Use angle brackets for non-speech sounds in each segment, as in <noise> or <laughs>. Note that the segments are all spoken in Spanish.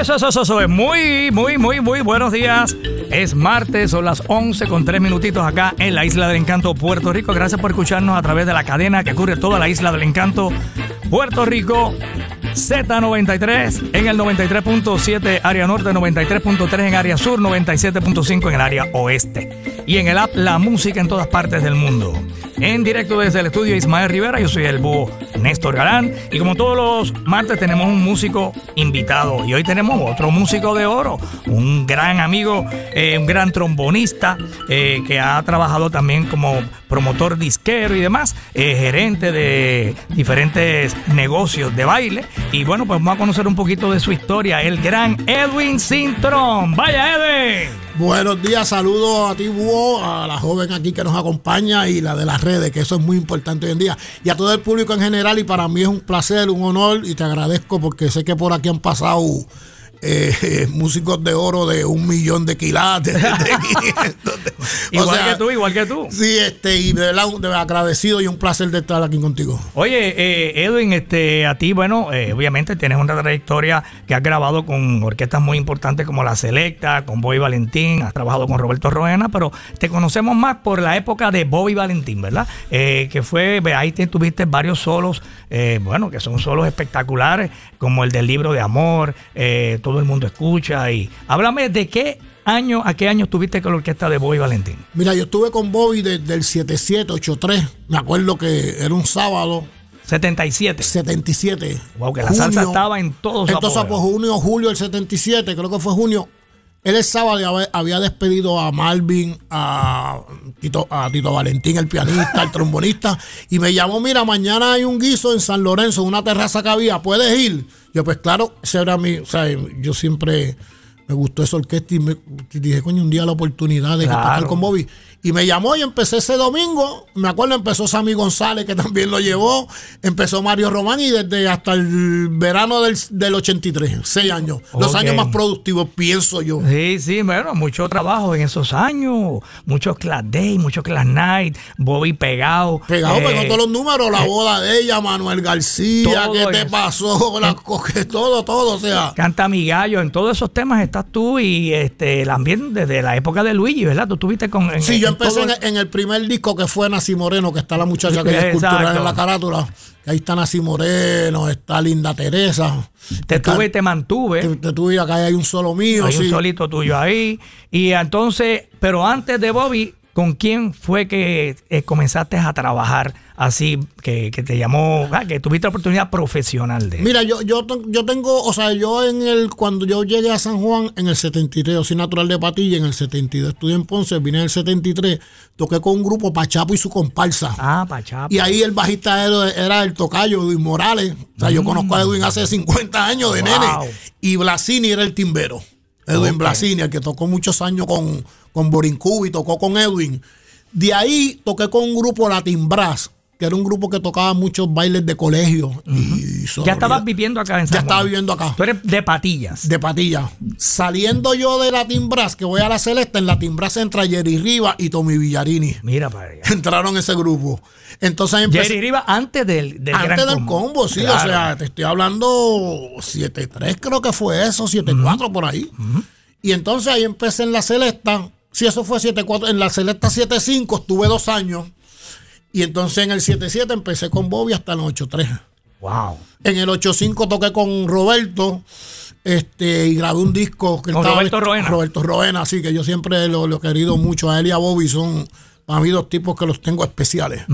Eso, eso, eso, es muy, muy, muy, muy buenos días. Es martes, son las 11 con 3 minutitos acá en la Isla del Encanto, Puerto Rico. Gracias por escucharnos a través de la cadena que cubre toda la Isla del Encanto, Puerto Rico. Z93 en el 93.7 área norte, 93.3 en área sur, 97.5 en el área oeste. Y en el app La Música en todas partes del mundo. En directo desde el estudio Ismael Rivera, yo soy el búho Néstor Galán. Y como todos los martes tenemos un músico invitado. Y hoy tenemos otro músico de oro, un gran amigo, eh, un gran trombonista eh, que ha trabajado también como promotor disquero y demás, eh, gerente de diferentes negocios de baile. Y bueno, pues vamos a conocer un poquito de su historia, el gran Edwin Sintron. Vaya Edwin. Buenos días, saludos a ti, Búho, a la joven aquí que nos acompaña y la de las redes, que eso es muy importante hoy en día, y a todo el público en general. Y para mí es un placer, un honor, y te agradezco porque sé que por aquí han pasado eh, <laughs> músicos de oro de un millón de quilates, de <laughs> 500, igual que tú, igual que tú. Sí, este, y de verdad, de agradecido y un placer de estar aquí contigo. Oye, eh, Edwin, este, a ti, bueno, eh, obviamente tienes una trayectoria que has grabado con orquestas muy importantes como La Selecta, con Bobby Valentín, has trabajado con Roberto Roena, pero te conocemos más por la época de Bobby Valentín, ¿verdad? que fue, ahí tuviste varios solos, bueno, que son solos espectaculares, como el del libro de amor, todo el mundo escucha. Y háblame de qué año, a qué año estuviste con la orquesta de Bobby Valentín. Mira, yo estuve con Bobby desde el 77, 83. Me acuerdo que era un sábado. 77. 77. Wow, que la salsa estaba en todos Entonces, pues junio, julio del 77, creo que fue junio. Él el sábado había despedido a Malvin, a Tito, a Tito Valentín, el pianista, el trombonista, y me llamó, mira, mañana hay un guiso en San Lorenzo, una terraza que había, ¿puedes ir? Yo, pues claro, ese era mi, o sea, yo siempre me gustó esa orquesta y me dije, coño, un día la oportunidad de tocar con Bobby. Y me llamó y empecé ese domingo. Me acuerdo, empezó Sammy González, que <laughs> también lo llevó. Empezó Mario Román y desde hasta el verano del, del 83, seis años. Los años más productivos, pienso yo. Sí, sí, bueno, mucho trabajo en esos años. Muchos Class Day, muchos Class Night, Bobby pegado. Pegado, eh, pegó todos los números, la eh, boda de ella, Manuel García, ¿qué te pasó? <laughs> La, todo, todo, o sea. Canta mi gallo, en todos esos temas estás tú y este, también desde la época de Luigi, ¿verdad? Tú estuviste con. sí, yo empecé en, el primer disco que fue Nací Moreno, que está la muchacha que es escultural en la carátula. ahí está Nací Moreno, está Linda Teresa. Te tuve y te mantuve. Te, tuve acá hay un solo mío. Hay un solito tuyo ahí. Y entonces, pero antes de Bobby, ¿con quién fue que eh, comenzaste a trabajar? Así que, te llamó, ah, que tuviste la oportunidad profesional de Mira, yo, yo, yo tengo, o sea, yo en el, cuando yo llegué a San Juan en el 73, yo soy natural de Patilla, en el 72 estudié en Ponce, vine en el 73, toqué con un grupo Pachapo y su comparsa. Ah, Pachapo. Y ahí el bajista era, el tocayo, Edwin Morales. O sea, yo mm. conozco a Edwin hace 50 años de nene. Y Blasini era el timbero. Edwin Blasini, el que tocó muchos años con, con y tocó con Edwin. De ahí toqué con un grupo Latin Brass que era un grupo que tocaba muchos bailes de colegio. ya estabas viviendo acá en San Ya estaba viviendo acá. Tú eres de patillas. De patillas. Saliendo yo de la Timbras, que voy a la Celeste, en la Timbras entra Jerry Riva y Tommy Villarini. Mira para allá. <laughs> Entraron ese grupo. Entonces empecé, Jerry Riva antes del, del Antes del combo, sí. O sea, te estoy hablando 7-3 creo que fue eso, 7-4 por ahí. Y entonces ahí empecé en la Celesta. Si eso fue 7-4, en la Celesta 7-5 estuve dos años. Y entonces en el 7-7 empecé con Bobby hasta el 8-3. Wow. En el 8-5 toqué con Roberto este, y grabé un disco que con Roberto Roena. Roberto Roena, sí, que yo siempre lo, he querido mucho. A él y a Bobby son para mí dos tipos que los tengo especiales.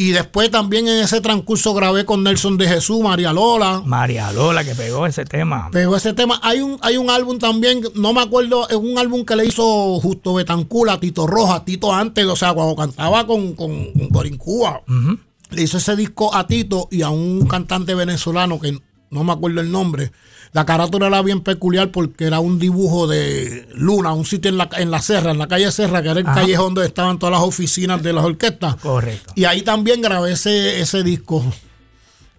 Y después también en ese transcurso grabé con Nelson de Jesús, María Lola. María Lola, que pegó ese tema. Pegó ese tema. Hay un, hay un álbum también, no me acuerdo, es un álbum que le hizo Justo Betancula, Tito Roja, Tito antes, o sea, cuando cantaba con, con, con Le hizo ese disco a Tito y a un cantante venezolano que no me acuerdo el nombre. La carátula era bien peculiar porque era un dibujo de Luna, un sitio en la, en la Serra, en la calle Serra, que era el callejón donde estaban todas las oficinas de las orquestas. Correcto. Y ahí también grabé ese, ese disco.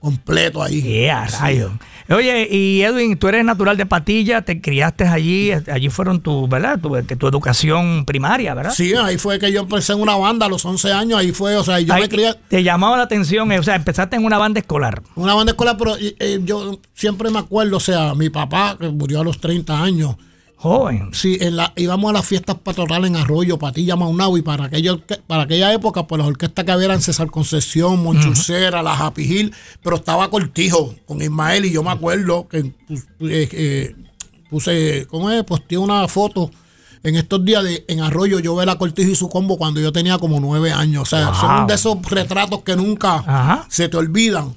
Completo ahí. Yeah, rayo. Oye, y Edwin, tú eres natural de Patilla, te criaste allí, allí fueron tu, ¿verdad? Tu, tu educación primaria, ¿verdad? Sí, ahí fue que yo empecé en una banda a los 11 años, ahí fue, o sea, yo Ahí me crié Te llamaba la atención, eh, o sea, empezaste en una banda escolar. una banda escolar, pero eh, eh, yo siempre me acuerdo, o sea, mi papá, que murió a los 30 años, Joven. Sí, en la, íbamos a las fiestas patronales en Arroyo, Patilla, Maunao, y para, aquello, para aquella época, pues las orquestas que había eran César Concesión, Monchurcera, la Happy Hill, pero estaba Cortijo con Ismael, y yo me acuerdo que eh, eh, puse, ¿cómo es? Posteé una foto en estos días de en Arroyo, yo ver a Cortijo y su combo cuando yo tenía como nueve años. O sea, Wow. son de esos retratos que nunca Ajá. se te olvidan.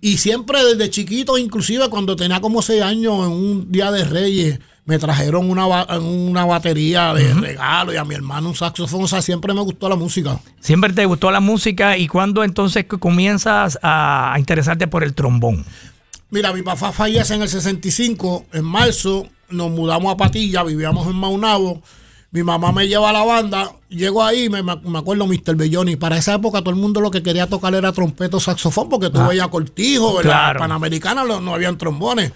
Y siempre desde chiquito, inclusive cuando tenía como seis años, en un día de Reyes, me trajeron una, una batería de regalo y a mi hermano un saxofón. O sea, siempre me gustó la música. Siempre te gustó la música y cuando entonces que comienzas a, interesarte por el trombón. Mira, mi papá fallece en el 65, en marzo, nos mudamos a Patilla, vivíamos en Maunabo. Mi mamá me lleva a la banda, llego ahí, me, me acuerdo Mr. Belloni. Para esa época todo el mundo lo que quería tocar era trompeta o saxofón, porque tú veías cortijo, ¿verdad? Claro. Panamericana lo- no habían trombones.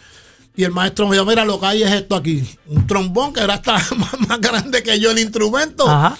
Y el maestro me dijo, mira, lo que hay es esto aquí. Un trombón que era hasta <laughs> más, más grande que yo el instrumento. Ajá.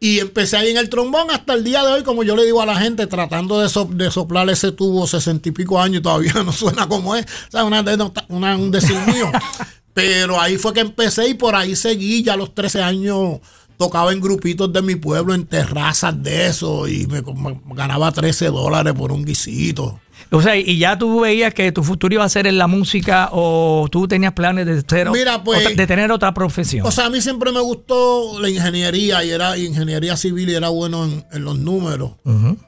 Y empecé ahí en el trombón hasta el día de hoy, como yo le digo a la gente, tratando de, so- de soplar ese tubo sesenta y pico años y todavía <laughs> no suena como es. O sea, una, una- un decir mío. <laughs> Pero ahí fue que empecé y por ahí seguí. Ya a los 13 años tocaba en grupitos de mi pueblo, en terrazas de eso, y me, me ganaba 13 dólares por un guisito. O sea, y ya tú veías que tu futuro iba a ser en la música o tú tenías planes de ser Mira, pues, de tener otra profesión. O sea, a mí siempre me gustó la ingeniería y era ingeniería civil y era bueno en, en los números.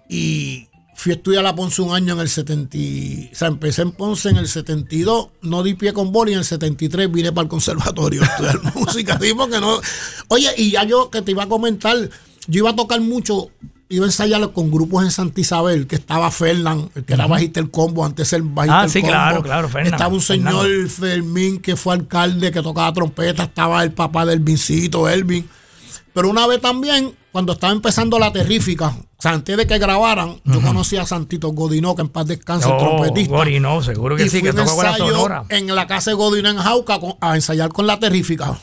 Y fui a estudiar a Ponce un año en el 70. y- O sea, empecé en Ponce en el 72, no di pie con boli y en el 73 vine para el conservatorio a estudiar <laughs> música. Sí, porque no. Oye, y ya yo que te iba a comentar, yo iba a tocar mucho. Iba a ensayar con grupos en Santa Isabel, que estaba Fernán, el que era bajista el combo, antes el bajista Ah, el sí, combo. claro, claro, Fernán, Estaba un señor. Fermín que fue alcalde, que tocaba trompeta, estaba el papá del Vincito, Elvin. Pero una vez también, cuando estaba empezando la terrífica, o sea, antes de que grabaran, yo conocí a Santito Godinó, que en paz descanse, el Oh, trompetista. Gorino, seguro que y sí, que tocó con la ensayo sonora. en la casa de Godinó en Jauca a ensayar con la terrífica.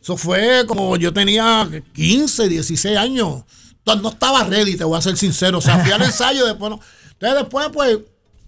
Eso fue como yo tenía 15, 16 años. No estaba ready, te voy a ser sincero. O sea, fui al <laughs> ensayo, después no. Entonces después, pues,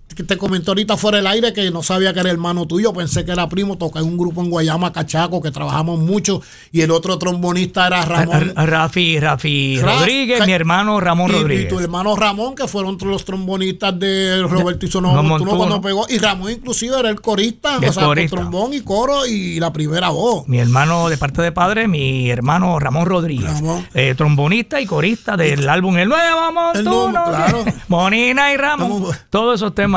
te comentó ahorita fuera del aire que no sabía que era hermano tuyo, pensé que era primo, toqué en un grupo en Guayama, Cachaco, que trabajamos mucho, y el otro trombonista era Ramón. A- a- Rafi, Rafi Ra- Rodríguez, mi hermano Ramón y, Rodríguez. y tu hermano Ramón, que fueron los trombonistas de Roberto y No, Sonoro Montuno Montuno. cuando pegó. Y Ramón inclusive era el corista, El o sea, con corista. trombón y coro y la primera voz. Mi hermano de parte de padre, mi hermano Ramón Rodríguez, Ramón. eh, trombonista y corista del álbum El Nuevo El Montuno, nuevo, claro. <laughs> Monina y Ramón, todos esos temas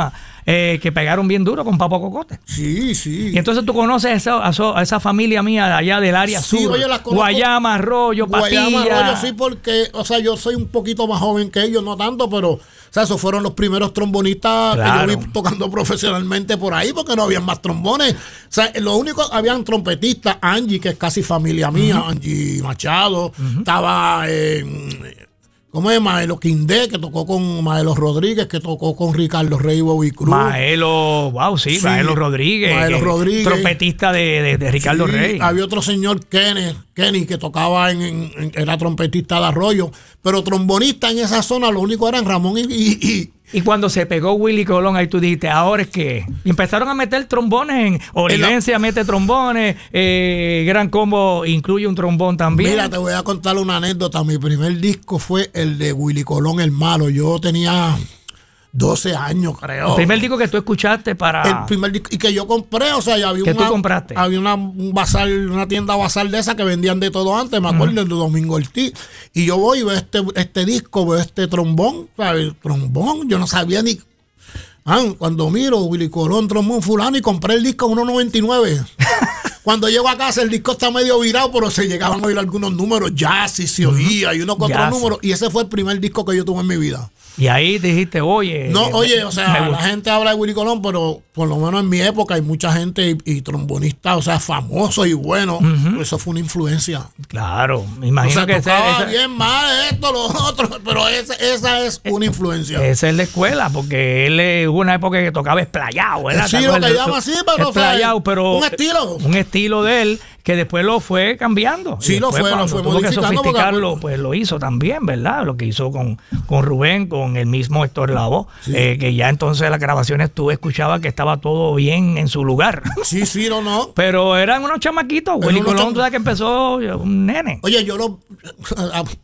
eh, que pegaron bien duro con Papo Cocote. Sí, sí. Y entonces tú conoces esa, a, eso- a esa familia mía de allá del área Sí, sur, oye, conozco. Guayama, Arroyo, Patilla. Guayama, Arroyo, sí, porque, o sea, yo soy un poquito más joven que ellos, no tanto, pero, o sea, esos fueron los primeros trombonistas Claro. que yo vi tocando <laughs> profesionalmente por ahí, porque no habían más trombones. O sea, lo único, habían trompetistas, Angie, que es casi familia mía, Angie Machado, estaba, eh, ¿cómo es? Maelo Quindé, que tocó con Maelo Rodríguez, que tocó con Ricardo Rey Bobby Cruz. Maelo, wow, sí, Sí, Maelo Rodríguez. Maelo Rodríguez. Trompetista de, de- de Ricardo Sí, Rey. Había otro señor, Kenny, Kenny que tocaba en, en- en- era trompetista de arroyo, pero trombonista en esa zona, lo único eran Ramón y, y- y- Y cuando se pegó Willy Colón, ahí tú dijiste, ahora es que. Empezaron a meter trombones en. Origencia mete trombones. eh, Gran Combo incluye un trombón también. Mira, te voy a contar una anécdota. Mi primer disco fue el de Willy Colón, el malo. Yo tenía 12 años, creo. el primer disco que tú escuchaste para. El primer disco y que yo compré, o sea, ya había ¿Que una, tú compraste? había una un bazar, una tienda bazar de esa que vendían de todo antes, me acuerdo, el de Domingo Ortiz. Y yo voy y veo este, este disco, veo este trombón, ¿sabes? trombón, yo no sabía ni. Ah, cuando miro Willy Colón, trombón fulano, y compré el disco a 1.99. <laughs> Cuando llego a casa el disco está medio virado, pero se llegaban a oír algunos números, ya sí se oía, y unos que otros Jazz. números. Y ese fue el primer disco que yo tuve en mi vida. Y ahí dijiste, oye. No, oye, o sea, la gente habla de Willy Colón, pero por lo menos en mi época, hay mucha gente y, y trombonistas, o sea, famosos y buenos. Eso fue una influencia. Claro, me O imagino sea, que tocaba esa- bien mal esto, lo otro, pero ese- esa es una influencia. esa es la escuela, porque él eh, hubo una época que tocaba esplayado, ¿verdad? Sí, ¿Te lo que llama así, pero, o Esplayado, pero un estilo. un estilo de él que después lo fue cambiando. Sí, lo fue, lo fue tuvo que modificando porque- sofisticarlo, pues lo hizo también, ¿verdad? Lo que hizo con, con Rubén, con el mismo Héctor Lavoe, eh, que ya entonces las grabaciones tú escuchabas que estaba todo bien en su lugar. <laughs> Sí, sí, no, no. Pero eran unos chamaquitos. Willy Colón, tú sabes que empezó un nene. Oye, yo los,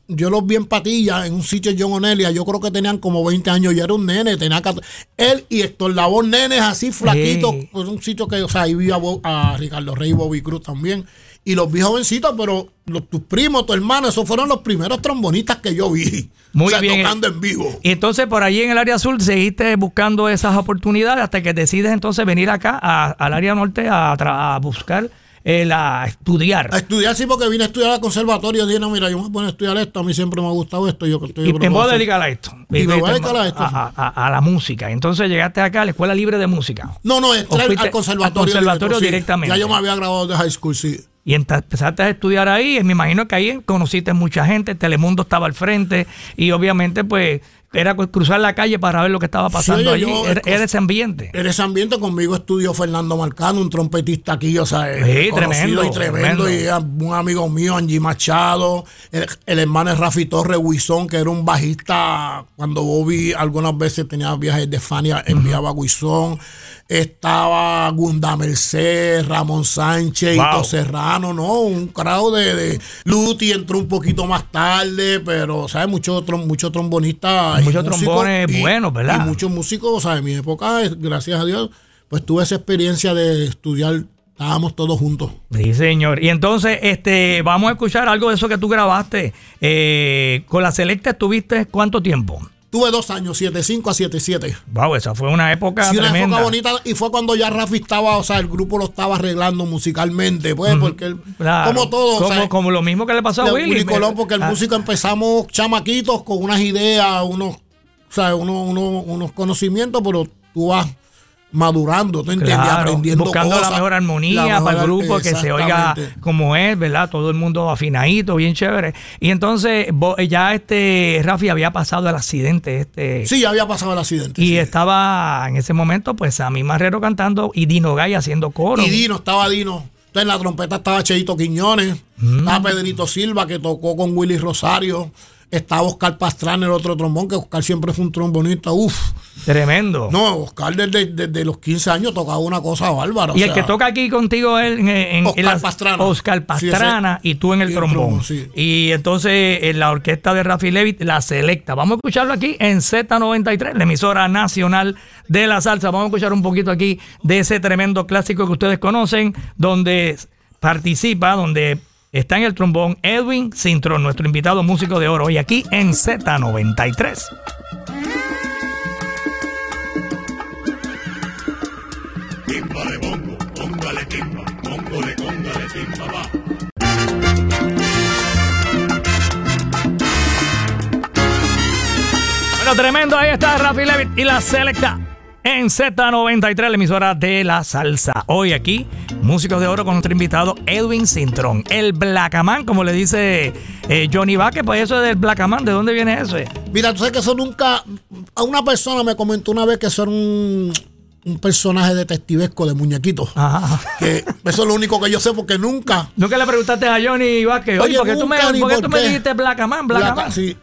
yo los vi en Patilla, en un sitio en John Onelia, yo creo que tenían como 20 años, yo era un nene, tenía 14 él y Héctor Labor, nenes así flaquitos, Sí. pues un sitio que, o sea, ahí vi a, Bo- a Ricardo Rey y Bobby Cruz también, y los vi jovencitos, pero los, tus primos, tu hermano, esos fueron los primeros trombonistas que yo vi, Muy o sea, bien. tocando en vivo. Y entonces por allí en el área azul seguiste buscando esas oportunidades hasta que decides entonces venir acá a- al área norte a, a buscar, el, a estudiar. A estudiar, sí, porque vine a estudiar al conservatorio. Dije, no, mira, yo me voy a estudiar esto. A mí siempre me ha gustado esto. Yo, estoy Y te voy a dedicar a esto. Y me voy a dedicar a esto, A, a- a la música. Entonces llegaste acá a la Escuela Libre de Música. No, no, ¿O entré al- conservatorio. al conservatorio sí. directamente? Ya yo me había graduado de high school, sí. Y empezaste a estudiar ahí. y Me imagino que ahí conociste mucha gente. Telemundo estaba al frente. Y obviamente, pues, era cruzar la calle para ver lo que estaba pasando oye, allí. yo- Era, era ese ambiente. En ese ambiente conmigo estudió Fernando Marcano, un trompetista aquí, o sea, eh, Sí, conocido tremendo, y tremendo, tremendo. y era un amigo mío, Angie Machado, el, el hermano de Rafi Torres Huizón, que era un bajista, cuando Bobby algunas veces tenía viajes de Fania, enviaba a Huizón, estaba Gunda Merced, Ramón Sánchez, Wow. Hito Serrano, ¿no? Un crowd de, de Luti entró un poquito más tarde, pero, ¿sabes? Muchos muchos trombonistas. Muchos trombones y- buenos, ¿verdad? Y muchos músicos, o sea, en mi época, eh, gracias a Dios, pues tuve esa experiencia de estudiar, estábamos todos juntos. Sí, señor. Y entonces, este, vamos a escuchar algo de eso que tú grabaste. Eh, con la Selecta estuviste cuánto tiempo? Tuve dos años, 7-5 a 7-7. Wow, esa fue una época Sí, una tremenda. época bonita y fue cuando ya Rafi estaba, o sea, el grupo lo estaba arreglando musicalmente, pues, porque él, Claro. como todo, o como, sea, como lo mismo que le pasó a. Willy Colón, porque el Ah, músico empezamos chamaquitos con unas ideas, unos, o sea, unos, unos, unos conocimientos, pero tú vas madurando, ¿tú entiendes? Claro, Aprendiendo buscando cosas. la mejor armonía La mejor para el grupo, que se oiga como es, ¿verdad? Todo el mundo afinadito, bien chévere. Y entonces, vos- ya este Rafi había pasado el accidente este Sí, ya había pasado el accidente. y sí. estaba en ese momento, pues a mi Marrero cantando y Dino Gay haciendo coro. Y Dino, estaba Dino. Entonces en la trompeta estaba Cheito Quiñones, Mm. estaba Pedrito Silva que tocó con Willy Rosario, estaba Oscar Pastrana, el otro trombón, que Oscar siempre fue un trombonista, uf. Tremendo. No, Oscar desde, desde los 15 años tocaba una cosa bárbara. Y el sea, que toca aquí contigo es en, en- Oscar en la- Pastrana. Oscar Pastrana y tú en el y trombón. trombón, sí. Y entonces en la orquesta de Rafi Levit, la selecta. Vamos a escucharlo aquí en Z93, la emisora nacional de la salsa. Vamos a escuchar un poquito aquí de ese tremendo clásico que ustedes conocen, donde participa, donde está en el trombón Edwin Cintrón, nuestro invitado músico de oro, hoy aquí en Z93. Timba de bongo, póngale timba, póngale, póngale timba, va. Bueno, tremendo, ahí está Rafi Levit y la selecta en Z93, la emisora de la salsa. Hoy aquí, músicos de oro con nuestro invitado Edwin Cintrón, el Blackaman, como le dice eh, Johnny Vázquez, pues eso es del Blackaman, ¿de donde viene eso? Mira, tú sabes que eso nunca. A una persona me comentó una vez que eso era un, un personaje detectivesco de muñequitos. Ajá. Que eso es lo único que yo sé porque nunca. Nunca le preguntaste a Johnny Vázquez, oye, Oye, ¿por qué tú me, por qué tú dijiste Blackaman, Blackaman? Blaca- sí.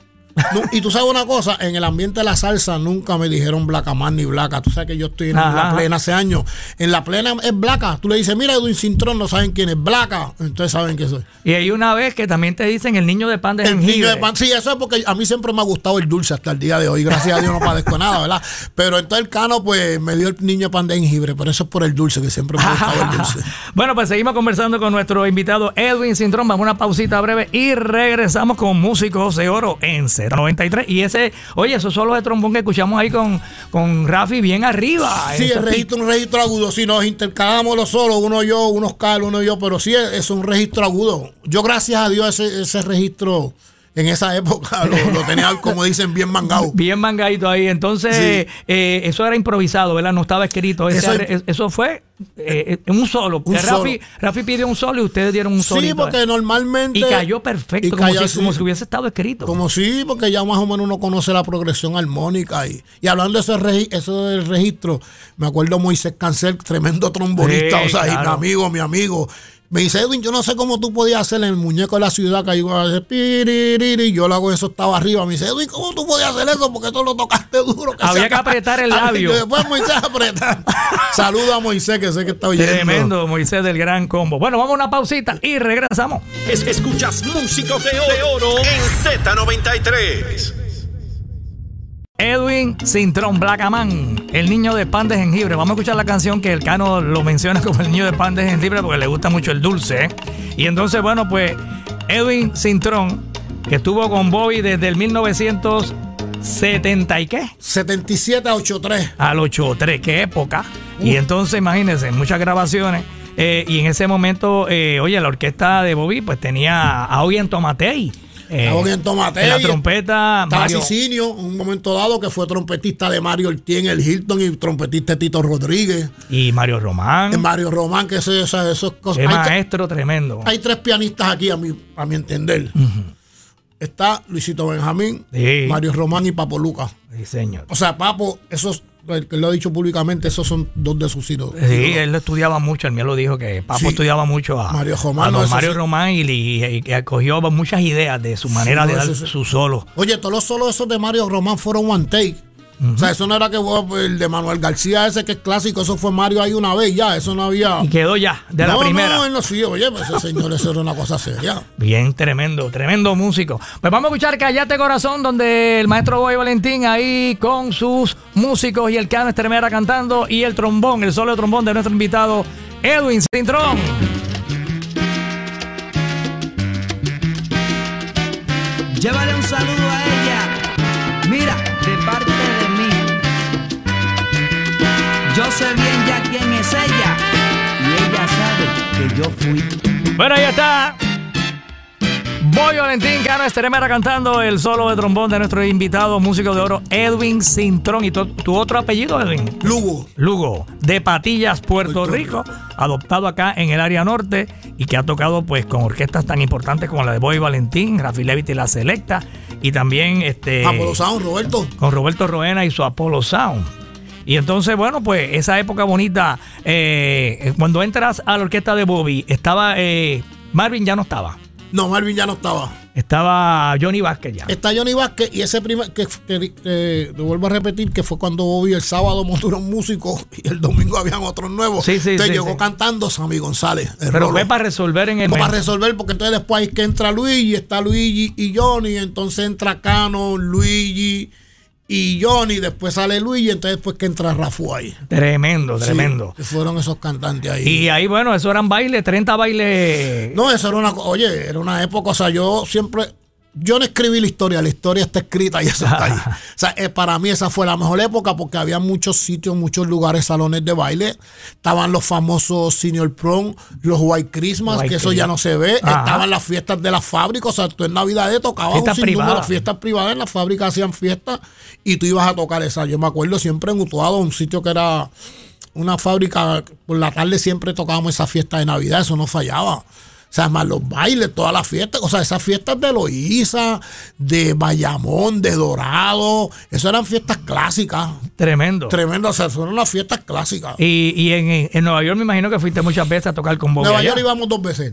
Y tú sabes una cosa, en el ambiente de la salsa nunca me dijeron Blacaman ni Blaca. Tú sabes que yo estoy en Ajá. la plena hace años. En la plena es Blaca. Tú le dices, mira, Edwin Cintrón, no saben quién es Blaca. Entonces saben que soy. Y hay una vez que también te dicen el niño de pan de El jengibre. niño de pan. Sí, eso es porque a mí siempre me ha gustado el dulce hasta el día de hoy. Gracias a Dios no padezco nada, ¿verdad? Pero entonces el cano, pues me dio el niño de pan de jengibre. Pero eso es por el dulce, que siempre me ha gustado el dulce. <laughs> Bueno, pues seguimos conversando con nuestro invitado Edwin Cintrón. Vamos a una pausita breve y regresamos con Músicos de Oro en 093. Y ese, oye, esos solos de trombón que escuchamos ahí con, con Rafi bien arriba. Sí, el registro un registro agudo. Si nos intercalamos los solos, uno yo, uno Carlos, uno yo, pero sí es, es un registro agudo. Yo, gracias a Dios, ese, ese registro En esa época lo, lo tenía, como dicen, bien mangado. <laughs> Bien mangadito ahí. Entonces, Sí. eh, eso era improvisado, ¿verdad? No estaba escrito. Ese Eso- fue eh, en un solo. Un Rafi, solo. Rafi pidió un solo y ustedes dieron un solo. Sí, porque normalmente. Y cayó perfecto, y como, cayó si, como si hubiese estado escrito. Como sí, porque ya más o menos uno conoce la progresión armónica. Y, y hablando de ese eso del registro, me acuerdo Moisés Cancel, tremendo trombonista, Sí, o sea, y mi claro. amigo, mi amigo. Me dice, Edwin, yo no sé cómo tú podías hacer el muñeco de la ciudad que iba a hacer piririri, y yo lo hago eso estaba arriba. Me dice, Edwin, ¿cómo tú podías hacer eso? Porque eso lo tocaste duro. Había que acaba". apretar el <laughs> labio. Y después Moisés apretar. <laughs> Saluda a Moisés, que sé que está oyendo. Tremendo, Moisés del Gran Combo. Bueno, vamos a una pausita y regresamos. Es- escuchas músicos de oro, de oro en Z93. Edwin Cintrón Blackaman, el niño de pan de jengibre. Vamos a escuchar la canción que el Cano lo menciona <laughs> como el niño de pan de jengibre porque le gusta mucho el dulce. ¿eh? Y entonces, bueno, pues Edwin Cintrón, que estuvo con Bobby desde el 1970 y qué? 77 a 83. Al 83, qué época. Y entonces, imagínense, muchas grabaciones. eh, y en ese momento, eh, oye, la orquesta de Bobby pues tenía a Oyen Tomatei. Eh. En la trompeta, Estaba Mario, Cicinio, un momento dado que fue trompetista de Mario Ortiz en el Hilton y trompetista de Tito Rodríguez. y Mario Román. De Mario Román, que ese, esa- esos cosas. Tre- maestro tremendo. hay tres pianistas aquí, a mi, a mi entender. Está Luisito Benjamín, Sí. Mario Román y Papo Lucas. Sí, señor. O sea, Papo, esos, que lo ha dicho públicamente, esos son dos de sus hijos. Sí, él estudiaba mucho, el mío lo dijo que Papo Sí. estudiaba mucho a Mario Román, a no, don eso Mario sí. Román y, y- y que acogió muchas ideas de su manera no, de dar su solo. Oye, todos los solos esos de Mario Román fueron one take. O sea, eso no era que fue el de Manuel García, ese que es clásico, eso fue Mario ahí una vez ya, eso no había. Y quedó ya, de la no, primera. No, él no sí, oye, pues ese <laughs> señor, eso era una cosa seria. Bien, tremendo, tremendo músico. Pues vamos a escuchar Callate Corazón, donde el maestro Boy Valentín ahí con sus músicos y el cano Estremera cantando y el trombón, el solo trombón de nuestro invitado Edwin Cintrón. Llévale un saludo a ella. Yo sé bien ya quién es ella. Y ella sabe que yo fui. Bueno, ahí está. Boy Valentín, Cano Estremera cantando el solo de trombón de nuestro invitado músico de oro Edwin Cintrón. ¿Y tu, tu otro apellido, Edwin? Lugo. Lugo, de Patillas, Puerto, Rico, adoptado acá en el área norte y que ha tocado pues con orquestas tan importantes como la de Boy Valentín, Rafi Levit y La Selecta y también este Apolo Sound, Roberto. con Roberto Roena y su Apollo Sound. Y entonces, bueno, pues esa época bonita, eh, cuando entras a la orquesta de Bobby, estaba eh, Marvin ya no estaba, No, Marvin ya no estaba. estaba Johnny Vázquez ya. Está Johnny Vázquez y ese primer, que, que- que- te vuelvo a repetir, que fue cuando Bobby el sábado montó un músico y el domingo habían otros nuevos. Sí, sí, Entonces sí, llegó sí. cantando Sammy González. Pero Rolo. fue para resolver en el para momento. resolver, porque entonces después hay que entra Luigi, está Luigi y Johnny, entonces entra Cano, Luigi y Johnny, después sale Luigi, entonces después que entra Rafu ahí. Tremendo, Sí, tremendo. que fueron esos cantantes ahí. Y ahí, bueno, eso eran bailes, 30 bailes. No, eso era una, oye, era una época, o sea, yo siempre, yo no escribí la historia, la historia está escrita y eso está ahí. <laughs> O sea, eh, para mí esa fue la mejor época porque había muchos sitios, muchos lugares, salones de baile. Estaban los famosos Senior Prom, los White Christmas, White que eso ya no se ve. Ajá. Estaban las fiestas de las fábricas, o sea, tú en Navidad tocabas Fiestas un privadas. fiestas privadas, en las fábricas hacían fiestas y tú ibas a tocar esa. Yo me acuerdo siempre en Utuado, un sitio que era una fábrica, por la tarde siempre tocábamos esa fiesta de Navidad, eso no fallaba. O sea, más los bailes, todas las fiestas, o sea, esas fiestas de Loíza, de Bayamón, de Dorado, eso eran fiestas clásicas, Tremendo. tremendas, o sea, fueron las fiestas clásicas. Y, y en, en Nueva York me imagino que fuiste muchas veces a tocar con Bobby. Nueva allá. York íbamos dos veces.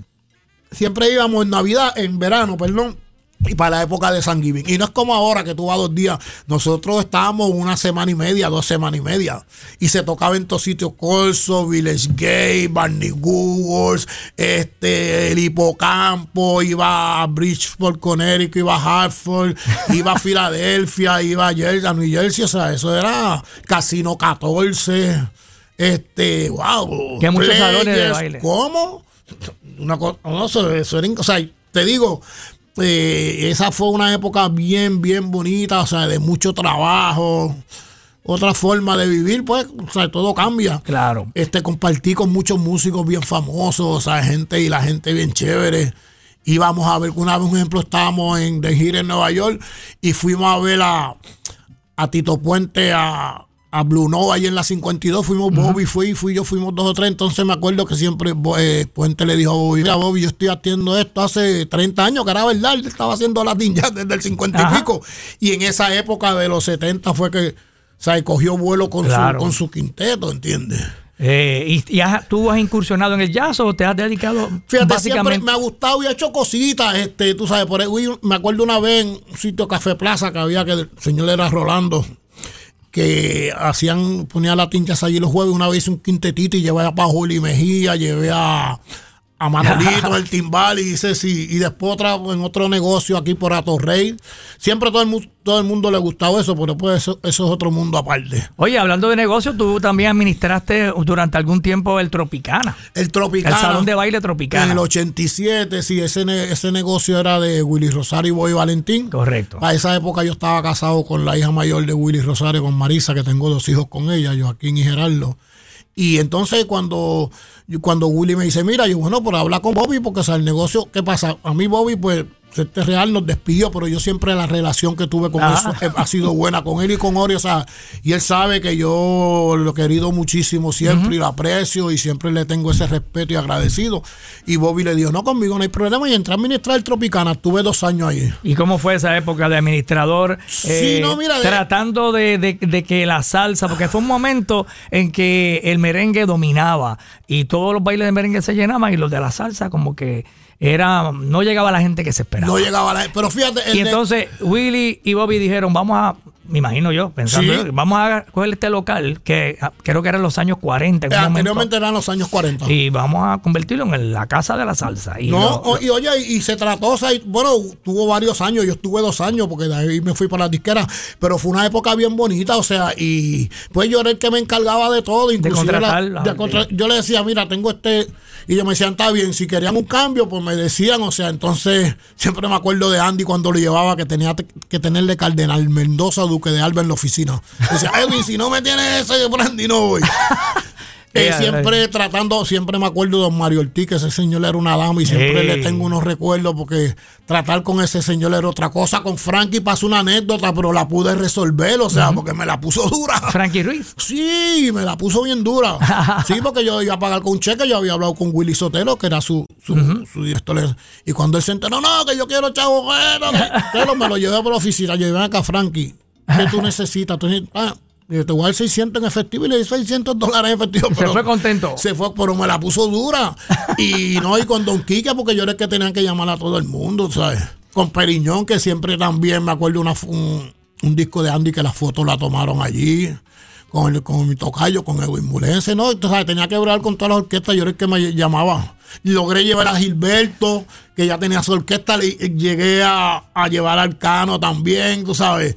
Siempre íbamos en Navidad, en verano, perdón, y para la época de San Giving. Y no es como ahora que tú vas dos días. Nosotros estábamos una semana y media, dos semanas y media. Y se tocaba en todos sitios: Corso, Village Gay, Barney Googles, este, el Hipocampo, iba a Bridgeport, Connecticut, iba a Hartford, <laughs> iba a Filadelfia, iba a, Jersey, a New Jersey. O sea, eso era Casino 14. Este, wow. Que muchos salones de baile. ¿Cómo? Una cosa, no, eso, eso era, o sea, te digo, eh, esa fue una época bien, bien bonita, o sea, de mucho trabajo, otra forma de vivir, pues, o sea, todo cambia. Claro. Este, compartí con muchos músicos bien famosos, o sea, gente y la gente bien chévere. íbamos a ver, una vez, un ejemplo, estábamos en de gira en Nueva York y fuimos a ver a, a Tito Puente, a, a Blue Nova ahí en la 52, fuimos Bobby, fui, fui yo, fuimos dos o tres, entonces me acuerdo que siempre eh, Puente le dijo a Bobby, mira Bobby, yo estoy haciendo esto hace 30 años, que era verdad, él estaba haciendo Latin Jazz <laughs> desde el 50 Ajá. y pico, y en esa época de los 70 fue que, o sea, cogió vuelo con, Claro. su, con su quinteto, ¿entiendes? Eh, ¿Y, y has- tú has incursionado en el jazz o te has dedicado Fíjate, siempre básicamente? me ha gustado y he hecho cositas, este, tú sabes, por ahí, me acuerdo una vez en un sitio Café Plaza que había que el señor era Rolando, que hacían, ponía la tinchas allí los jueves, una vez un quintetito y llevé a para Juli Mejía, llevé a, a Manolito, <laughs> el timbal, y hice sí, y después otra, en otro negocio aquí por Atorrey. Siempre todo el, mu- todo el mundo le gustaba eso, pero pues eso, eso es otro mundo aparte. Oye, hablando de negocio, tú también administraste durante algún tiempo el Tropicana. El Tropicana. El salón de baile En Tropicana. el 87, sí, ese, ne- ese negocio era de Willy Rosario y Boy Valentín. Correcto. A esa época yo estaba casado con la hija mayor de Willy Rosario, con Marisa, que tengo dos hijos con ella, Joaquín y Gerardo. Y entonces cuando, cuando Willy me dice, mira, yo, bueno, por hablar con Bobby, porque o sea, el negocio, ¿qué pasa? A mí Bobby, pues, este real nos despidió, pero yo siempre la relación que tuve con eso eh, ha sido buena con él y con Ori, o sea, y él sabe que yo lo he querido muchísimo siempre y lo aprecio y siempre le tengo ese respeto y agradecido. Y Bobby le dijo, no, conmigo no hay problema y entré a administrar el Tropicana, tuve dos años ahí. ¿Y cómo fue esa época de administrador? eh, Sí, no, mira, de- tratando de, de- de que la salsa, porque fue un momento en que el merengue dominaba y todos los bailes de merengue se llenaban y los de la salsa como que era no llegaba la gente que se esperaba. No llegaba la Pero fíjate, el y entonces Willy y Bobby dijeron, vamos a, me imagino yo, pensando, Sí. yo, vamos a coger este local que ah, creo que era en los años 40 en momento, anteriormente eran los años 40. y vamos a convertirlo en la casa de la salsa. Y No, lo- o- y oye, y, y se trató, o sea, y, bueno, tuvo varios años, yo estuve dos años, porque de ahí me fui para la disquera, pero fue una época bien bonita, o sea, y pues yo era el que me encargaba de todo, inclusive la- la- de contra- yo le decía, mira, tengo este, y ellos me decían, está bien, si querían un cambio, pues me decían, o sea, entonces <laughs> siempre me acuerdo de Andy cuando lo llevaba, que tenía te- que tenerle Cardenal Mendoza, Duque de Alba en la oficina. Decía, Edwin, si no me tienes ese brandy, no voy. <laughs> Eh, siempre tratando, siempre me acuerdo de don Mario Ortiz, que ese señor era una dama y siempre le tengo unos recuerdos porque tratar con ese señor era otra cosa. Con Frankie pasó una anécdota, pero la pude resolver, o sea, porque me la puso dura. Frankie Ruiz. Sí, me la puso bien dura. Sí, <laughs> porque yo iba a pagar con un cheque, yo había hablado con Willy Sotelo, que era su, su, su director. Y cuando él se enteró, no, que yo quiero chavo, me lo llevé por la oficina, yo llevé acá, Frankie, ¿qué tú necesitas? Tú necesitas- ah, yo te voy a dar 600 en efectivo y le di 600 dólares en efectivo. <laughs> Se fue contento. Se fue, pero me la puso dura. <laughs> Y no, y con Don Quique, porque yo era el que tenían que llamar a todo el mundo, ¿sabes? Con Periñón, que siempre también me acuerdo una, un, un disco de Andy que las fotos la tomaron allí. Con, el- con mi tocayo, con Edwin Mulense, ¿no? Entonces, ¿sabes? tenía que hablar con todas las orquestas, yo era el que me llamaba. Y logré llevar a Gilberto, que ya tenía su orquesta, le- llegué a, a llevar al Cano también, tú sabes.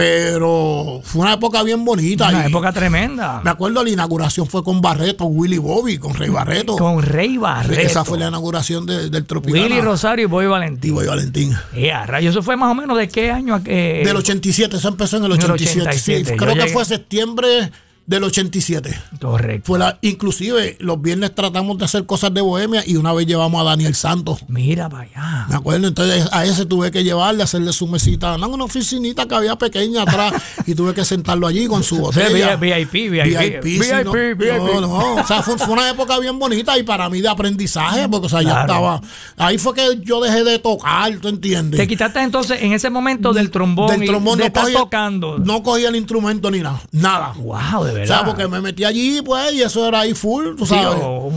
Pero fue una época bien bonita. Una y- época tremenda. me acuerdo la inauguración fue con Barreto, Willy Bobby, con Rey Barreto. Con Rey Barreto. Esa fue la inauguración de- del Tropicana. Willy Rosario y Boy y Valentín. Boy Valentín. Ya, rayo, eso fue más o menos de qué año qué? Del 87, eso empezó en el en el 87. 87, sí, yo creo que llegué. fue septiembre del 87. Correcto. Fue la, inclusive los viernes tratamos de hacer cosas de bohemia y una vez llevamos a Daniel Santos. Mira para allá. Me acuerdo, entonces a ese tuve que llevarle, hacerle su mesita, no, una oficinita que había pequeña atrás <laughs> y tuve que sentarlo allí con su botella. VIP, VIP, VIP, sí, no, VIP. no, no, o sea, fue, fue una época bien bonita y para mí de aprendizaje, porque o sea, ya Claro. estaba, ahí fue que yo dejé de tocar, ¿tú entiendes? Te quitaste entonces en ese momento del trombón, Del y trombón de no cogía, tocando. no cogía el instrumento ni nada, nada. Wow, de O verdad. sea, porque me metí allí, pues, y eso era ahí full, tú Sí, sabes. o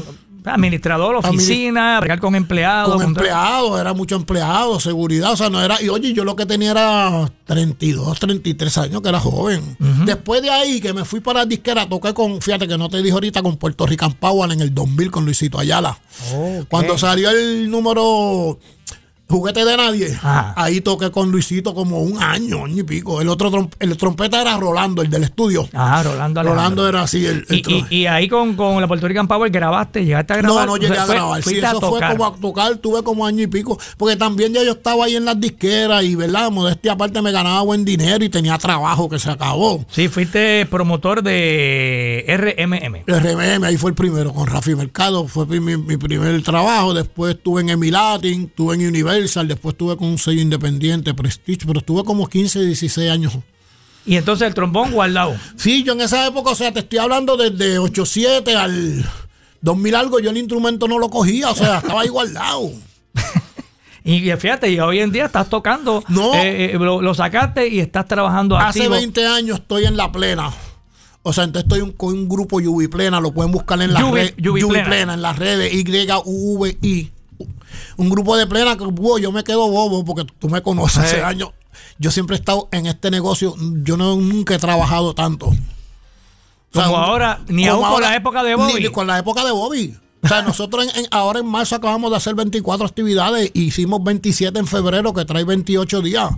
administrador, oficina, bregar con empleados. con empleados, era mucho empleado, seguridad, o sea, no era, y oye, yo lo que tenía era 32, 33 años, que era joven. Después de ahí, que me fui para disquera, toqué con, fíjate que no te dije ahorita, con Puerto Rican Power en el 2000 con Luisito Ayala. Cuando salió el número Juguete de nadie. Ajá. Ahí toqué con Luisito como un año, año y pico. El otro trom- el trompeta era Rolando, el del estudio. Ajá, Rolando Alejandro. Rolando era así el, el Y, y, y ahí con, con la Puerto Rican Power grabaste, llegaste a grabar. No, no llegué a Fue- grabar. Sí, a eso fue como a tocar, tuve como año y pico. Porque también ya yo estaba ahí en las disqueras y, ¿verdad? Modestia aparte me ganaba buen dinero y tenía trabajo que se acabó. Sí, fuiste promotor de RMM. RMM, ahí fue el primero con Rafi Mercado, fue mi, mi- mi primer trabajo. Después estuve en Emilatin, estuve en Universal, después estuve con un sello independiente, Prestige, pero estuve como 15, 16 años. Y entonces el trombón guardado. Sí, yo en esa época, o sea, te estoy hablando desde 87 al 2000 algo, yo el instrumento no lo cogía, o sea, estaba ahí guardado. <laughs> Y fíjate, y hoy en día estás tocando. No. eh, eh, lo, lo sacaste y estás trabajando Hace activo. 20 años estoy en la plena. O sea, entonces estoy un- con un grupo Yubi Plena, lo pueden buscar en las redes. Yubi Yubi en las redes, Y-U-V-I. Un grupo de plena que wow, yo me quedo bobo porque tú me conoces hace años. Yo siempre he estado en este negocio, yo no, nunca he trabajado tanto. O sea, Como ahora, ni aún con la época de ni- Bobby. Ni, con la época de Bobby. O sea, nosotros en- en- ahora en marzo acabamos de hacer 24 actividades y hicimos 27 en febrero, que trae 28 días.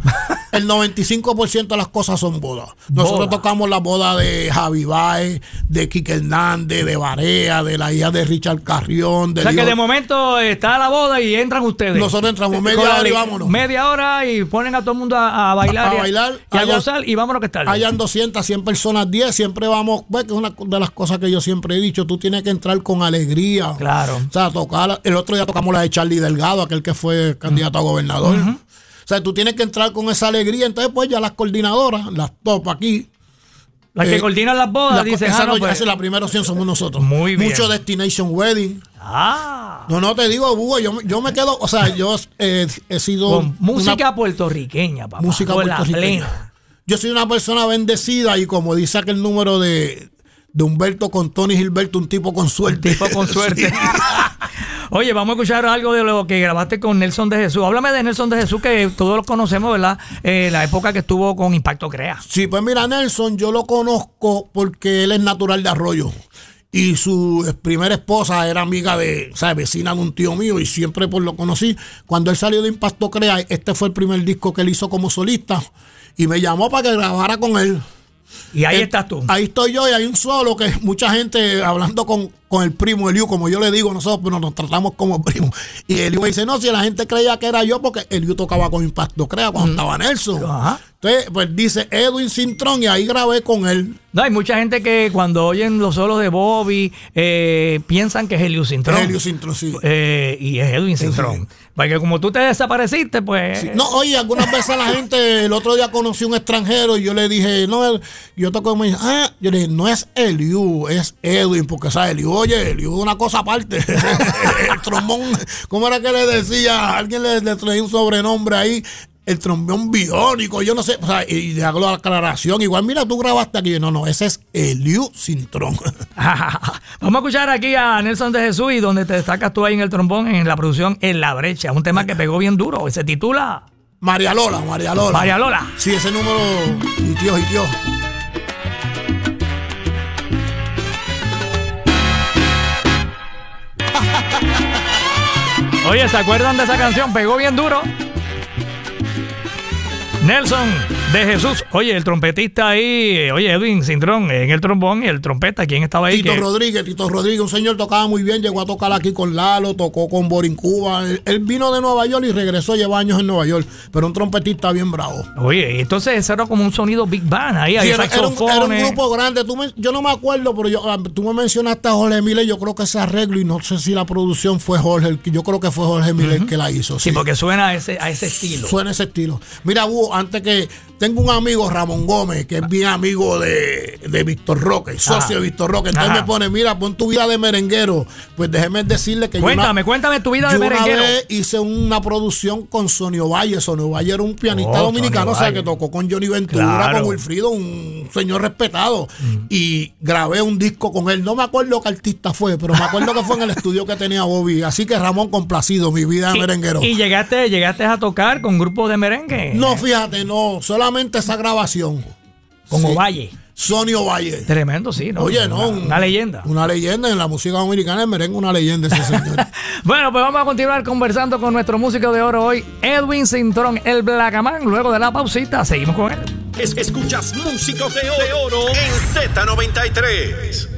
El 95% de las cosas son bodas. Nosotros Boda. tocamos la boda de Javi Baez, de Quique Hernández, de Barea, de la hija de Richard Carrión. De O sea que de momento está la boda y entran ustedes. Nosotros entramos Con media la hora y vámonos. Media hora y ponen a todo el mundo a, a bailar. A bailar. Y a Allá- gozar y vámonos que está. Hayan 200, 100 personas, 10, siempre vamos, pues que es una de las cosas que yo siempre he dicho, tú tienes que entrar con alegría. Claro. O sea, tocar, el otro día tocamos la de Charlie Delgado, aquel que fue candidato a gobernador. O sea, tú tienes que entrar con esa alegría, entonces pues ya las coordinadoras, las top aquí. Las que eh, coordinan las bodas la- dicen, esa, ah, no, no- pues- la primera opción, somos nosotros. Muy bien. Mucho Destination Wedding. Ah, No, no te digo, Hugo, yo, me- yo me quedo, o sea, yo eh, he sido... con una- música puertorriqueña, papá. música la puertorriqueña. plena. Yo soy una persona bendecida y como dice aquel número de, de Humberto con Tony Gilberto, un tipo con suerte. Tipo con <laughs> suerte. Sí. <laughs> Oye, vamos a escuchar algo de lo que grabaste con Nelson de Jesús. Háblame de Nelson de Jesús, que todos lo conocemos, ¿verdad? Eh, la época que estuvo con Impacto Crea. Sí, pues mira, Nelson, yo lo conozco porque él es natural de Arroyo. Y su primera esposa era amiga de, o sea, vecina de un tío mío y siempre pues lo conocí. Cuando él salió de Impacto Crea, este fue el primer disco que él hizo como solista y me llamó para que grabara con él. Y ahí estás tú. Ahí estoy yo y hay un solo que mucha gente hablando con, con el primo Eliu, como yo le digo nosotros, pero nos tratamos como primos. Y Eliu me dice, no, si la gente creía que era yo, porque Eliu tocaba con Impacto Crea cuando estaba Nelson. Ajá. Entonces, pues dice Edwin Cintrón y ahí grabé con él. No, hay mucha gente que cuando oyen los solos de Bobby eh, piensan que es Helios Cintrón. Helio Cintrón, sí. Eh, y es Edwin Cintrón. Porque como tú te desapareciste, pues. No, oye, algunas veces la gente, el otro día conocí un extranjero y yo le dije, no, yo toco y me dice, ah, yo le dije, no es Eliu, es Edwin, porque sabes, Eliu, oye, Eliu es una cosa aparte. <laughs> el trombón, ¿cómo era que le decía? Alguien le, le traía un sobrenombre ahí. El trombón biónico, yo no sé, o sea, y le hago la aclaración. Igual, mira, tú grabaste aquí. No, no, ese es Eliu Cintrón. <laughs> Vamos a escuchar aquí a Nelson de Jesús y donde te destacas tú ahí en el trombón, en la producción En la Brecha. Un tema que pegó bien duro. y Se titula María Lola, María Lola. María Lola. Sí, ese número, y tío, y tío. Oye, ¿se acuerdan de esa canción? Pegó bien duro. Nelson de Jesús. Oye, el trompetista ahí, oye, Edwin Cintrón en el trombón y el trompeta, ¿quién estaba ahí? Tito Que- Rodríguez, Tito Rodríguez, un señor tocaba muy bien, llegó a tocar aquí con Lalo, tocó con Borin Cuba. Él, él vino de Nueva York y regresó, lleva años en Nueva York, pero un trompetista bien bravo. Oye, entonces ese era como un sonido Big Band. Ahí Sí, era, era un, era un saxofones. grupo grande, tú me- yo no me acuerdo, pero yo, ah, tú me mencionaste a Jorge Miller, yo creo que ese arreglo, y no sé si la producción fue Jorge, yo creo que fue Jorge Miller el que la hizo. Sí, porque suena a ese, a ese estilo. Suena ese estilo. Mira, Hugo, antes que tengo un amigo, Ramón Gómez, que es bien amigo de, de Víctor Roque, socio de Víctor Roque. Entonces Ajá. me pone, mira, pon tu vida de merenguero. Pues déjeme decirle que yo Cuéntame, una- cuéntame tu vida de yo una merenguero. vez hice una producción con Sonio Valle. Sonio Valle era un pianista Oh, dominicano, o sea, que tocó con Johnny Ventura, Claro. con Wilfrido, un señor respetado. Mm. Y grabé un disco con él. No me acuerdo qué artista fue, pero me acuerdo que fue en el estudio que tenía Bobby. Así que Ramón, complacido, mi vida de merenguero. Y, y llegaste, llegaste a tocar con grupos de merengue. No, fíjate, no, solamente esa grabación. Como Sí. Valle. Sonio Valle. Tremendo, sí. ¿no? Oye, no. Una, un- una leyenda. Una leyenda en la música americana, el merengue, una leyenda ese señor. <laughs> Bueno, pues vamos a continuar conversando con nuestro músico de oro hoy, Edwin Cintrón, el Blacamán. Luego de la pausita, seguimos con él. Es- escuchas músicos de oro, de oro en Z93.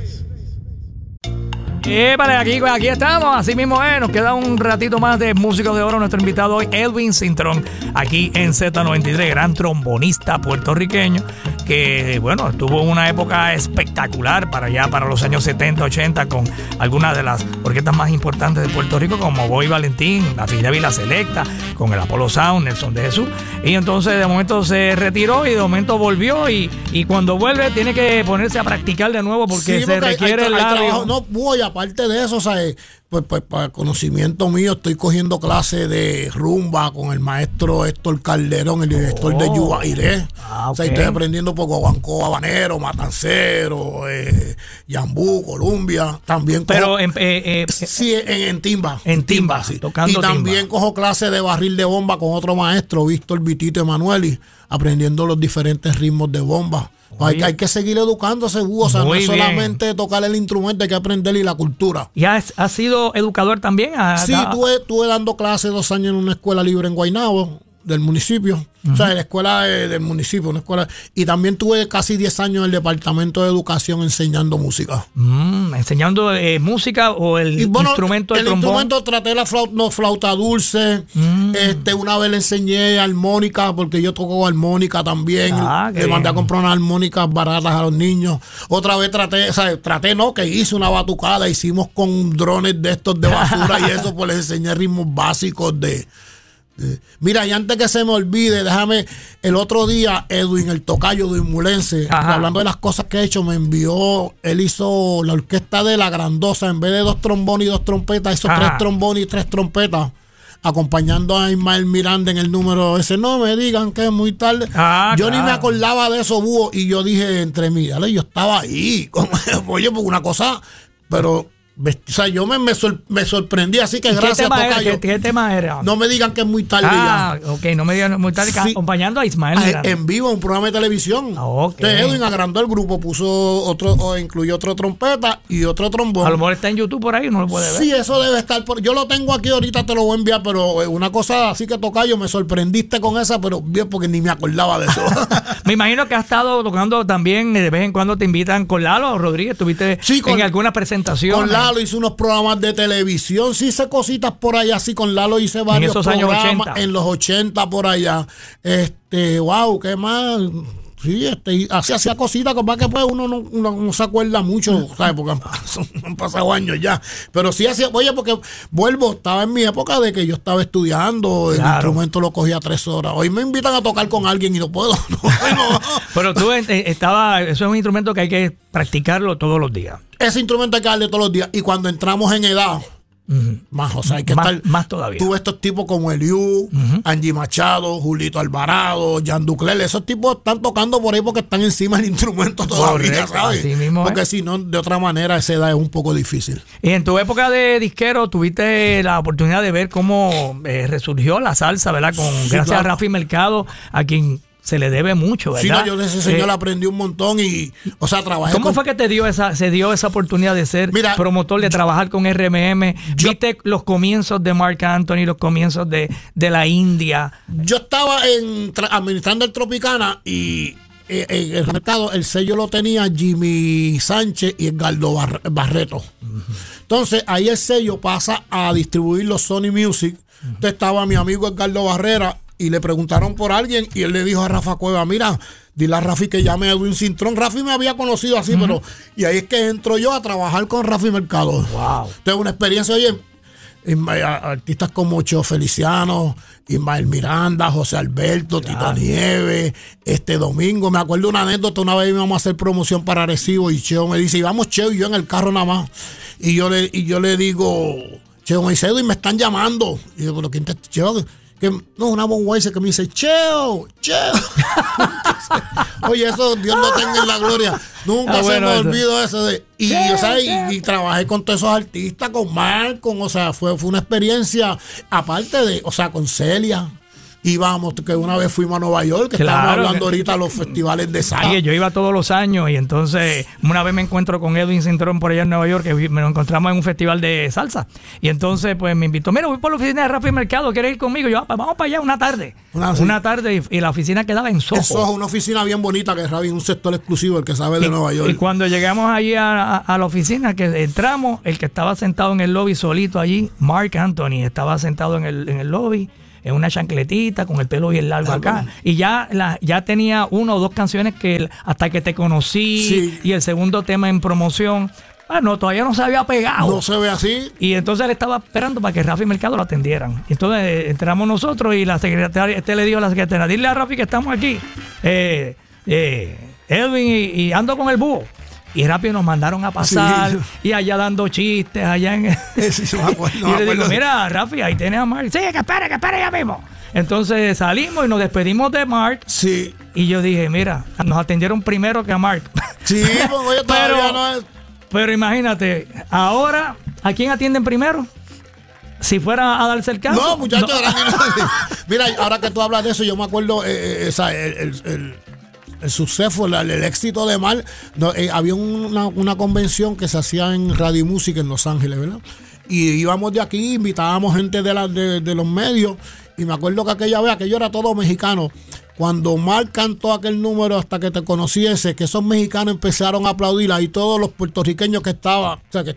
Épale, aquí, aquí estamos, así mismo es. Nos queda un ratito más de músicos de oro. Nuestro invitado hoy, Edwin Cintrón, aquí en Z93, gran trombonista puertorriqueño que, bueno, tuvo una época espectacular para allá, para los años 70, 80, con algunas de las orquestas más importantes de Puerto Rico, como Boy Valentín, la Fila Vila Selecta, con el Apolo Sound, Nelson de Jesús. Y entonces, de momento se retiró y de momento volvió. Y, y cuando vuelve, tiene que ponerse a practicar de nuevo porque Sí, se porque hay- requiere hay el hay labio. No, voy, aparte de eso, o eh, pues, pues para conocimiento mío, estoy cogiendo clases de rumba con el maestro Héctor Calderón, el director de Oh. Yubairé. Ah, O sea, estoy aprendiendo poco guancó, habanero, matancero, eh, yambú, Columbia. También cojo- Pero en, eh, eh, Sí, en, en timba. En timba, tocando Y también timba. cojo clases de barril de bomba con otro maestro, Víctor Vitito Emanueli, aprendiendo los diferentes ritmos de bomba. Hay, Oye. hay que seguir educándose, Hugo. O sea, Muy no es solamente tocar el instrumento, hay que aprender y la cultura. ¿Y has, has sido educador también? ¿Ha- Sí, estuve, estuve dando clases dos años en una escuela libre en Guaynabo, del municipio. O sea, la escuela de- del municipio, una escuela. Y también tuve casi 10 años en el departamento de educación enseñando música. Mm, enseñando eh, música o el bueno, instrumento de el trombón. instrumento traté la flauta, no, flauta dulce. Mm. Este, una vez le enseñé armónica, porque yo toco armónica también. Ah, le mandé a comprar unas armónicas baratas a los niños. Otra vez traté, o sea, traté no, que hice una batucada, hicimos con drones de estos de basura y eso, pues les enseñé ritmos básicos de. Mira, y antes que se me olvide, déjame, el otro día Edwin, el tocayo de Inmulense, Ajá. hablando de las cosas que ha hecho, me envió, él hizo la orquesta de la Grandosa, en vez de dos trombones y dos trompetas, hizo Ajá. tres trombones y tres trompetas, acompañando a Ismael Miranda en el número ese. No me digan que es muy tarde. Ah, yo ni me acordaba de eso, búho, y yo dije entre mí, dale, yo estaba ahí. <laughs> como- Oye, pues una cosa, pero, o sea, yo me, me, sor- me sorprendí, así que ¿Qué gracias, tema, era? tocayo. ¿Qué, qué tema era? No me digan que es muy tarde ah, ya. ok, no me digan muy tarde, Sí. acompañando a Ismael Ah. En vivo, un programa de televisión. Ah, ok. Entonces Edwin agrandó el grupo, puso otro, o incluyó otro trompeta y otro trombón. A lo mejor está en YouTube por ahí, no lo puede ver. Sí, eso debe estar por. Yo lo tengo aquí ahorita, te lo voy a enviar, pero eh, una cosa así que tocayo, me sorprendiste con esa, pero bien porque ni me acordaba de eso. <laughs> Me imagino que has estado tocando también, eh, de vez en cuando te invitan con Lalo Rodríguez, estuviste Sí, con- en alguna presentación. con Lalo hice unos programas de televisión, sí hice cositas por allá, sí, con Lalo hice varios esos años programas 80. en los 80 por allá. Este, wow, qué más. Sí, este, así hacía cositas, como que pues uno no, uno no se acuerda mucho, ¿sabes? Porque han pasado, <laughs> han pasado años ya. Pero sí hacía, oye, porque vuelvo, estaba en mi época de que yo estaba estudiando, el Claro. instrumento lo cogía tres horas. Hoy me invitan a tocar con alguien y no puedo. <laughs> No, no. Pero tú eh, estaba, eso es un instrumento que hay que practicarlo todos los días. Ese instrumento hay que darle todos los días. Y cuando entramos en edad, más, o sea, hay que Más- estar. más todavía. Tú ves estos tipos como Eliu, Angie Machado, Julito Alvarado, Jan Ducler, esos tipos están tocando por ahí porque están encima del instrumento todavía, Correcto, ¿sabes? mismo porque si no, de otra manera, esa edad es un poco difícil. Y en tu época de disquero tuviste la oportunidad de ver cómo eh, resurgió la salsa, ¿verdad? Con, Sí, gracias claro. a Rafi Mercado, a quien se le debe mucho, ¿verdad? Sí, no, yo de ese señor Eh, aprendí un montón y, o sea, trabajé ¿Cómo con- fue que te dio esa, se dio esa oportunidad de ser Mira, promotor, de trabajar con RMM? yo- ¿Viste los comienzos de Mark Anthony, los comienzos de, de la India? Yo estaba en, administrando el Tropicana y eh, en el mercado el sello lo tenía Jimmy Sánchez y Edgardo Bar- Barreto. Entonces ahí el sello pasa a distribuir los Sony Music. Entonces estaba mi amigo Edgardo Barrera y le preguntaron por alguien y él le dijo a Rafa Cueva, mira, dile a Rafi que llame a Edwin Cintrón. Rafi me había conocido así, pero... Y ahí es que entro yo a trabajar con Rafi Mercado. Wow. Entonces una experiencia, oye, artistas como Cheo Feliciano, Ismael Miranda, José Alberto, Tito Nieves, este domingo. Me acuerdo una anécdota, una vez íbamos a hacer promoción para Recibo y Cheo me dice, y vamos Cheo y yo en el carro nada más. Y yo le, y yo le digo, Cheo me dice, y me están llamando. Y yo, pero ¿quién te Cheo? Que, no, una Budweiser que me dice, Cheo, Cheo. <laughs> Oye, eso Dios lo tenga en la gloria. Nunca Ah, se me eso. olvidó eso de. Y, o sea, y, y trabajé con todos esos artistas, con Marco, o sea, fue, fue una experiencia, aparte de, o sea, con Celia. Íbamos, que una vez fuimos a Nueva York, que Claro, estábamos hablando ahorita de los festivales de salsa. Oye, yo iba todos los años y entonces una vez me encuentro con Edwin Cintrón por allá en Nueva York, que me lo encontramos en un festival de salsa. Y entonces pues me invitó, mira, voy por la oficina de Rafi Mercado, ¿quieres ir conmigo? Y yo, "Ah, pues vamos para allá una tarde. Una- Una, tarde y, y la oficina quedaba en Soho. Eso es una oficina bien bonita que es un sector exclusivo, el que sabe de Y- Nueva York. Y cuando llegamos allí a, a- a la oficina, que entramos, el que estaba sentado en el lobby solito allí, Mark Anthony, estaba sentado en el, en el lobby, en una chancletita, con el pelo bien largo acá. Y ya, la, ya tenía una o dos canciones que el- hasta que te conocí Sí. y el segundo tema en promoción. Ah, no, todavía no se había pegado. no se ve así. Y entonces él estaba esperando para que Rafi Mercado lo atendieran. Entonces eh, entramos nosotros y la secretaria, este le dijo a la secretaria, dile a Rafi que estamos aquí. Eh, eh, Edwin y, y ando con el búho. Y rápido nos mandaron a pasar Sí. y allá dando chistes, allá en... <laughs> Sí, <laughs> y le digo, mira, Rafi, ahí tienes a Mark. Sí, que espere, que espere ya mismo. Entonces salimos y nos despedimos de Mark. Sí. Y yo dije, mira, nos atendieron primero que a Mark. <laughs> Sí, pues Pero- no es. Pero imagínate, ahora, ¿a quién atienden primero? Si fuera a darse el caso. No, muchachos, No. Mira, ahora que tú hablas de eso, yo me acuerdo eh, eh, esa, el, el- el- el suceso, el, éxito de no, eh, había una, una convención que se hacía en Radio Música en Los Ángeles, ¿verdad? Y íbamos de aquí, invitábamos gente de, la, de, de los medios. Y me acuerdo que aquella vez, aquello era todo mexicano. Cuando Mark cantó aquel número hasta que te conociese, que esos mexicanos empezaron a aplaudir, ahí todos los puertorriqueños que estaban, o sea, que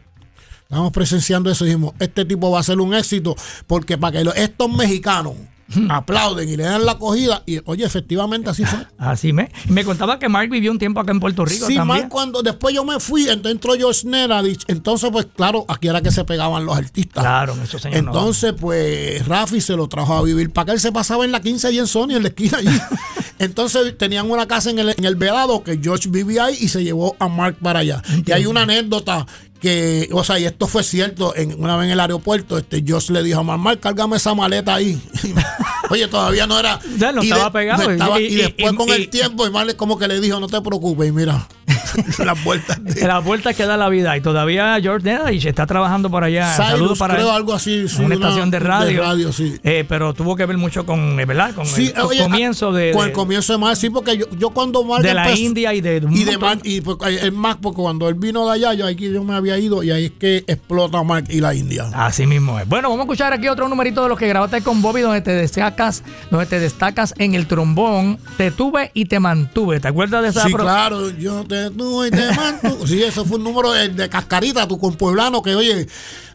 Estábamos presenciando eso dijimos, este tipo va a ser un éxito, porque para que estos mexicanos <laughs> aplauden y le dan la acogida, y oye, efectivamente así fue. <laughs> Así me. Me contaba que Mark vivió un tiempo acá en Puerto Rico Sí, también. mal cuando después yo me fui, entonces entró George Neradich, entonces pues claro, aquí era que se pegaban los artistas. Claro, eso señor. no. Entonces, pues Rafi se lo trajo a vivir para que él se pasaba en la 15 y en Sony, en la esquina allí. <laughs> Entonces tenían una casa en el, en el Vedado que George vivía ahí y se llevó a Mark para allá. Y hay una anécdota que, o sea, y esto fue cierto, en, una vez en el aeropuerto, este George le dijo a Mark, cárgame esa maleta ahí. <laughs> Oye, todavía no era. Ya, no y estaba pegado. no estaba- Y- y, y- después con el tiempo, y como que le dijo, no te preocupes, y mira, <laughs> las vueltas de Las vueltas que da la vida. Y todavía George Nedich está trabajando por allá. Cyrus, Saludos para creo él. algo así, sí, una, una- estación de radio. de radio, sí. Eh, pero tuvo que ver mucho con, eh, ¿verdad? Con Sí, el, oye, comienzo de, con el comienzo de Mark, sí, porque yo, yo cuando Mark de la India y de, y de Mark, y porque el Mark, porque cuando él vino de allá, yo aquí yo me había ido y ahí es que explota Mark y la India. Así mismo es. Bueno, vamos a escuchar aquí otro numerito de los que grabaste con Bobby, donde te destacas, donde te destacas en el trombón. Te tuve y te mantuve. ¿Te acuerdas de esa Sí, pro- claro, yo te mantuve. Sí, eso fue un número de, de cascarita, tu compueblano, que oye,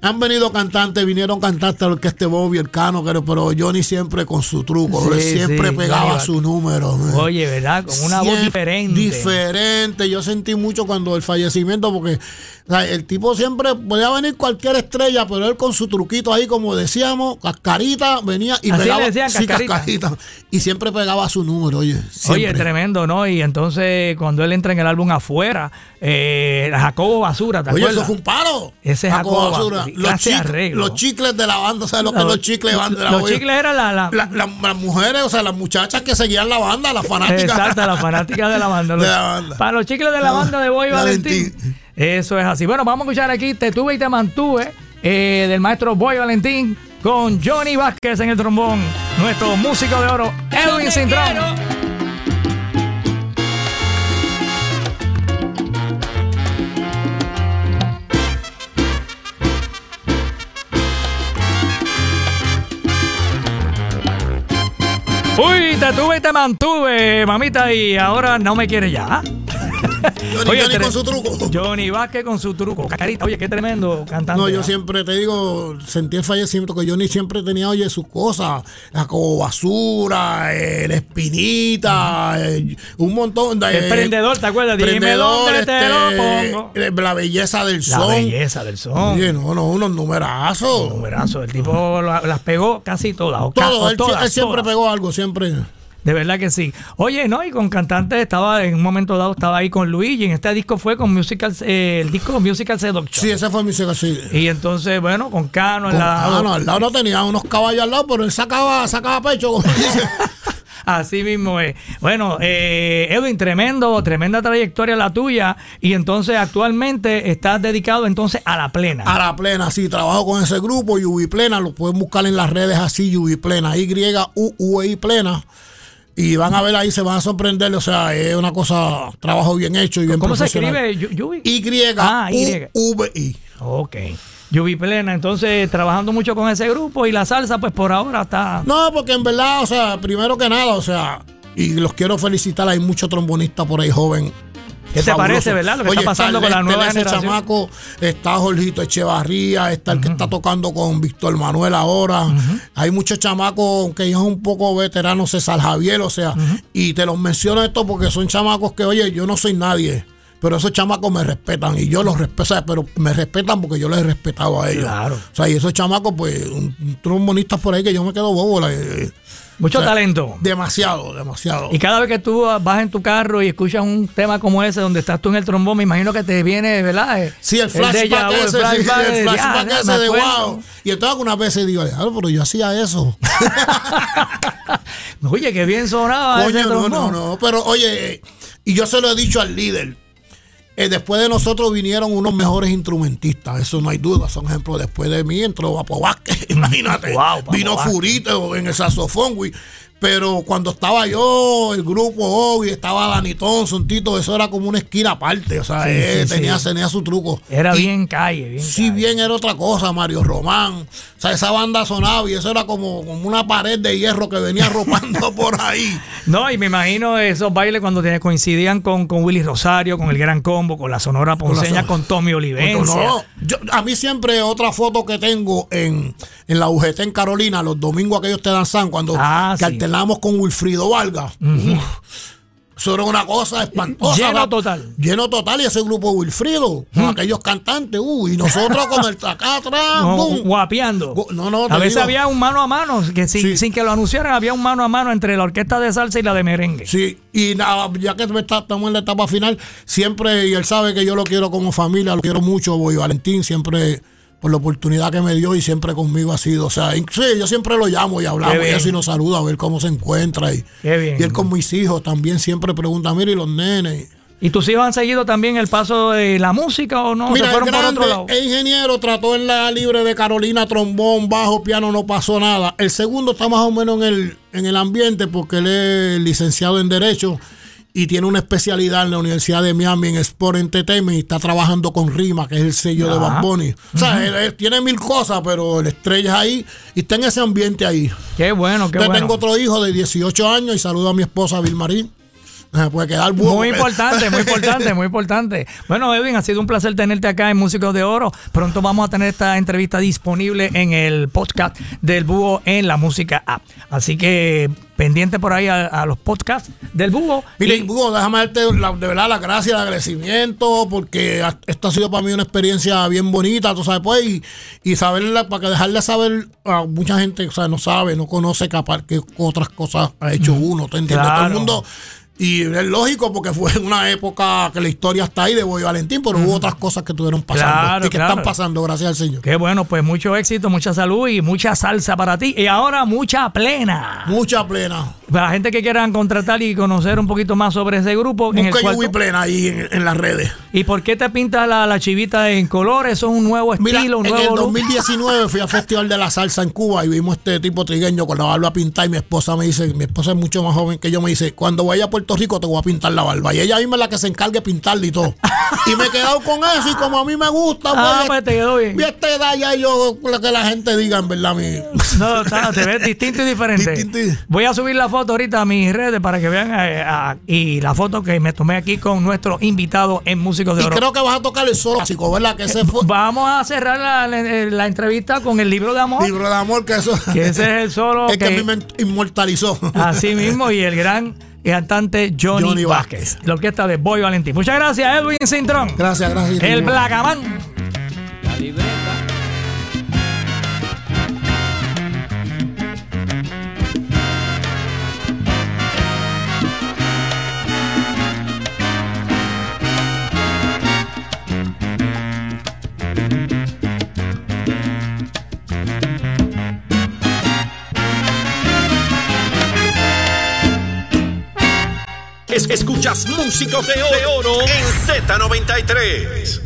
han venido cantantes, vinieron cantantes al que este Bobby, el Cano, pero, Johnny siempre con su truco, Sí, él siempre sí, pegaba su número. man. Oye, ¿verdad? Con una voz diferente. Diferente. Yo sentí mucho cuando el fallecimiento, porque o sea, el tipo siempre podía venir cualquier estrella, pero él con su truquito ahí, como decíamos, cascarita, venía y Así pegaba. decían, sí, cascarita. cascarita. Y siempre pegaba su número, oye. Oye, tremendo, ¿no? Y entonces cuando él entra en el álbum afuera, eh, Jacobo Basura, ¿te Oye, acuerdas? eso fue un paro. Ese es Jacobo Jacobo Basura. Los, clase arreglo. los chicles de la banda, ¿sabes lo que los chicles van de la Los oye? chicles eran la... la- La- la- las mujeres, o sea, las muchachas que seguían la banda, las fanáticas. Exacto, la fanática de la banda. <laughs> De la banda. Para los chicles de la banda de Boy Valentín. Valentín. Eso es así. Bueno, vamos a escuchar aquí Te tuve y te mantuve eh, del maestro Boy Valentín con Johnny Vázquez en el trombón. Nuestro músico de oro, Edwin Cintrón. Uy, te tuve y te mantuve, mamita, y ahora no me quiere ya. Johnny, Oye, Johnny con su truco. Johnny Vázquez con su truco. Carita, oye, qué tremendo cantante. No, yo ¿ah? siempre te digo, sentí el fallecimiento que Johnny siempre tenía, oye, sus cosas, la como basura, eh, la espinita, eh, un montón de. El prendedor, ¿te acuerdas? Dime te este, lo pongo. eh, La belleza del La son. belleza del son. Oye, no, no, unos numerazos. Numerazo, el tipo la- las pegó casi todas. o Todo, él, todas, él siempre todas. pegó algo, siempre. De verdad que sí. Oye, no, y con cantantes estaba, en un momento dado estaba ahí con Luigi. En este disco fue con Musical, eh, el disco Musical Seduction. Sí, ese fue mi música, sí. Y entonces, bueno, con Cano al lado. ah, no, al lado no tenía unos caballos al lado, pero él sacaba, sacaba pecho, como <laughs> dice. Así mismo es. Bueno, eh, Edwin, tremendo, tremenda trayectoria la tuya. Y entonces actualmente estás dedicado entonces a la plena. A la plena, sí, trabajo con ese grupo, Yubi Plena, lo pueden buscar en las redes así, Yubi Plena, Y-U-U-I Plena. Y van a ver ahí, se van a sorprender, o sea, es una cosa, trabajo bien hecho y bien ¿Cómo se escribe? Y-U-V-I. Ah, Y. Ok. Yubi Plena, entonces trabajando mucho con ese grupo y la salsa, pues por ahora está. No, porque en verdad, o sea, primero que nada, o sea, y los quiero felicitar, hay muchos trombonistas por ahí joven. ¿Qué te parece, verdad, lo que está pasando con la Lester, nueva generación? chamaco, está Jorgito Echevarría, está el que está tocando con Víctor Manuel ahora. Hay muchos chamacos que ya es un poco veterano, César Javier, o sea, y te los menciono esto porque son chamacos que, oye, yo no soy nadie. Pero esos chamacos me respetan y yo los respeto, pero me respetan porque yo les he respetado a ellos. Claro. O sea, y esos chamacos, pues, un, un trombonista por ahí que yo me quedo bobo. la- eh, Mucho o sea, talento. Demasiado, demasiado. Y cada vez que tú vas en tu carro y escuchas un tema como ese, donde estás tú en el trombón, me imagino que te viene, ¿verdad? Eh, Sí, el flashback vu, el ese, sí, flashback el de, flashback "Ya, ese de acuerdo". wow. Y entonces algunas veces digo, "Ah, pero yo hacía eso. <laughs> Oye, qué bien sonaba ese Coño, no, trombón. no, no. Pero oye, y yo se lo he dicho al líder. Eh, después de nosotros vinieron unos mejores instrumentistas, eso no hay duda. Son ejemplos. Después de mí entró Papo Vázquez, <laughs> imagínate. Wow, Vino Vázquez. Furito en el saxofón, güey. Pero cuando estaba yo, el grupo Obi, estaba Danny Thompson, Tito, eso era como una esquina aparte. O sea, Sí, eh, sí, tenía, sí. tenía su truco. Era Y- bien calle, bien Si calle. bien era otra cosa, Mario Román. O sea, esa banda sonaba y eso era como, como una pared de hierro que venía arropando <laughs> por ahí. No, y me imagino esos bailes cuando te coincidían con, con Willy Rosario, con el Gran Combo, con la Sonora Ponceña, Son- con Tommy Olivencia. No, yo- a mí siempre otra foto que tengo en, en la UGT en Carolina, los domingos aquellos te danzan, cuando Ah, que sí. alternamos con Wilfrido Vargas. Uf, eso era una cosa espantosa. Lleno ¿verdad? total. Lleno total y ese grupo de Wilfrido, aquellos cantantes, uh, y nosotros con el acá atrás. No, boom. guapeando. Gu- no, no, te a veces digo. había un mano a mano, que sin, Sí. sin que lo anunciaran, había un mano a mano entre la orquesta de salsa y la de merengue. Sí, y nada, ya que estamos en la etapa final, siempre, y él sabe que yo lo quiero como familia, lo quiero mucho, Boy Valentín, siempre por la oportunidad que me dio y siempre conmigo ha sido. O sea, sí, yo siempre lo llamo y hablamos y así nos saluda a ver cómo se encuentra. Y, Qué bien. y él con mis hijos también siempre pregunta, mira, y los nenes. ¿Y tus hijos han seguido también el paso de la música o no? Mira, ¿Se fueron el por grande, otro lado? el ingeniero trató en la libre de Carolina, trombón, bajo, piano, no pasó nada. El segundo está más o menos en el, en el ambiente porque él es licenciado en Derecho y tiene una especialidad en la Universidad de Miami en Sport Entertainment y está trabajando con Rima, que es el sello de. Bad Bunny. O sea, él, él tiene mil cosas, pero la estrella es ahí y está en ese ambiente ahí. Qué bueno, qué Yo bueno. tengo otro hijo de 18 años y saludo a mi esposa Vilmarín. <laughs> Puede quedar bueno. Muy importante, muy importante, muy importante. Bueno, Edwin, ha sido un placer tenerte acá en Músicos de Oro. Pronto vamos a tener esta entrevista disponible en el podcast del Búho en la Música App. Así que pendiente por ahí a, a los podcasts del Búho. Mire, Y- déjame darte la- de verdad las gracias, el agradecimiento, porque esto ha sido para mí una experiencia bien bonita, tú sabes, pues, y, y saberla, para que dejarle saber a mucha gente, o sea, no sabe, no conoce capaz que otras cosas ha hecho uno, ¿te entiendes? Todo el mundo. Y es lógico porque fue una época que la historia está ahí de Boy Valentín, pero hubo otras cosas que estuvieron pasando Claro, y que claro. están pasando, gracias al Señor. Qué bueno, pues mucho éxito, mucha salud y mucha salsa para ti. Y ahora mucha plena. Mucha plena. Para la gente que quieran contratar y conocer un poquito más sobre ese grupo. en el Busca cual- Yubi plena ahí en, en las redes. ¿Y por qué te pintas la, la chivita en colores? ¿Eso es un nuevo Mira, estilo, un en el nuevo look? 2019 fui al Festival de la Salsa en Cuba y vimos este tipo trigueño con la barba pintada y mi esposa me dice, mi esposa es mucho más joven que yo, me dice, cuando vaya a Puerto Rico te voy a pintar la barba. Y ella misma es la que se encargue de pintarla y todo. y me he quedado con eso y como a mí me gusta, Ah, pues, pues te quedó bien. y esta edad ya yo, lo que la gente diga, en verdad, mi... No, está- te ves distinto y diferente. Distinto y- Voy a subir la foto ahorita a mis redes para que vean eh, a- y la foto que me tomé aquí con nuestro invitado en Músicos de Y Oro. creo que vas a tocar el solo clásico, ¿verdad? Que ese fue Vamos a cerrar la, la- la entrevista con el libro de amor, libro de amor, que eso... que ese es el solo <laughs> es que a que, mí me inmortalizó. así mismo y el gran cantante Johnny, Johnny Vázquez. Vázquez. La orquesta de Boy Valentín. Muchas gracias, Edwin Cintrón. Gracias, gracias. El Blacamán. La libreta. Es- escuchas Músicos de Oro en Z93.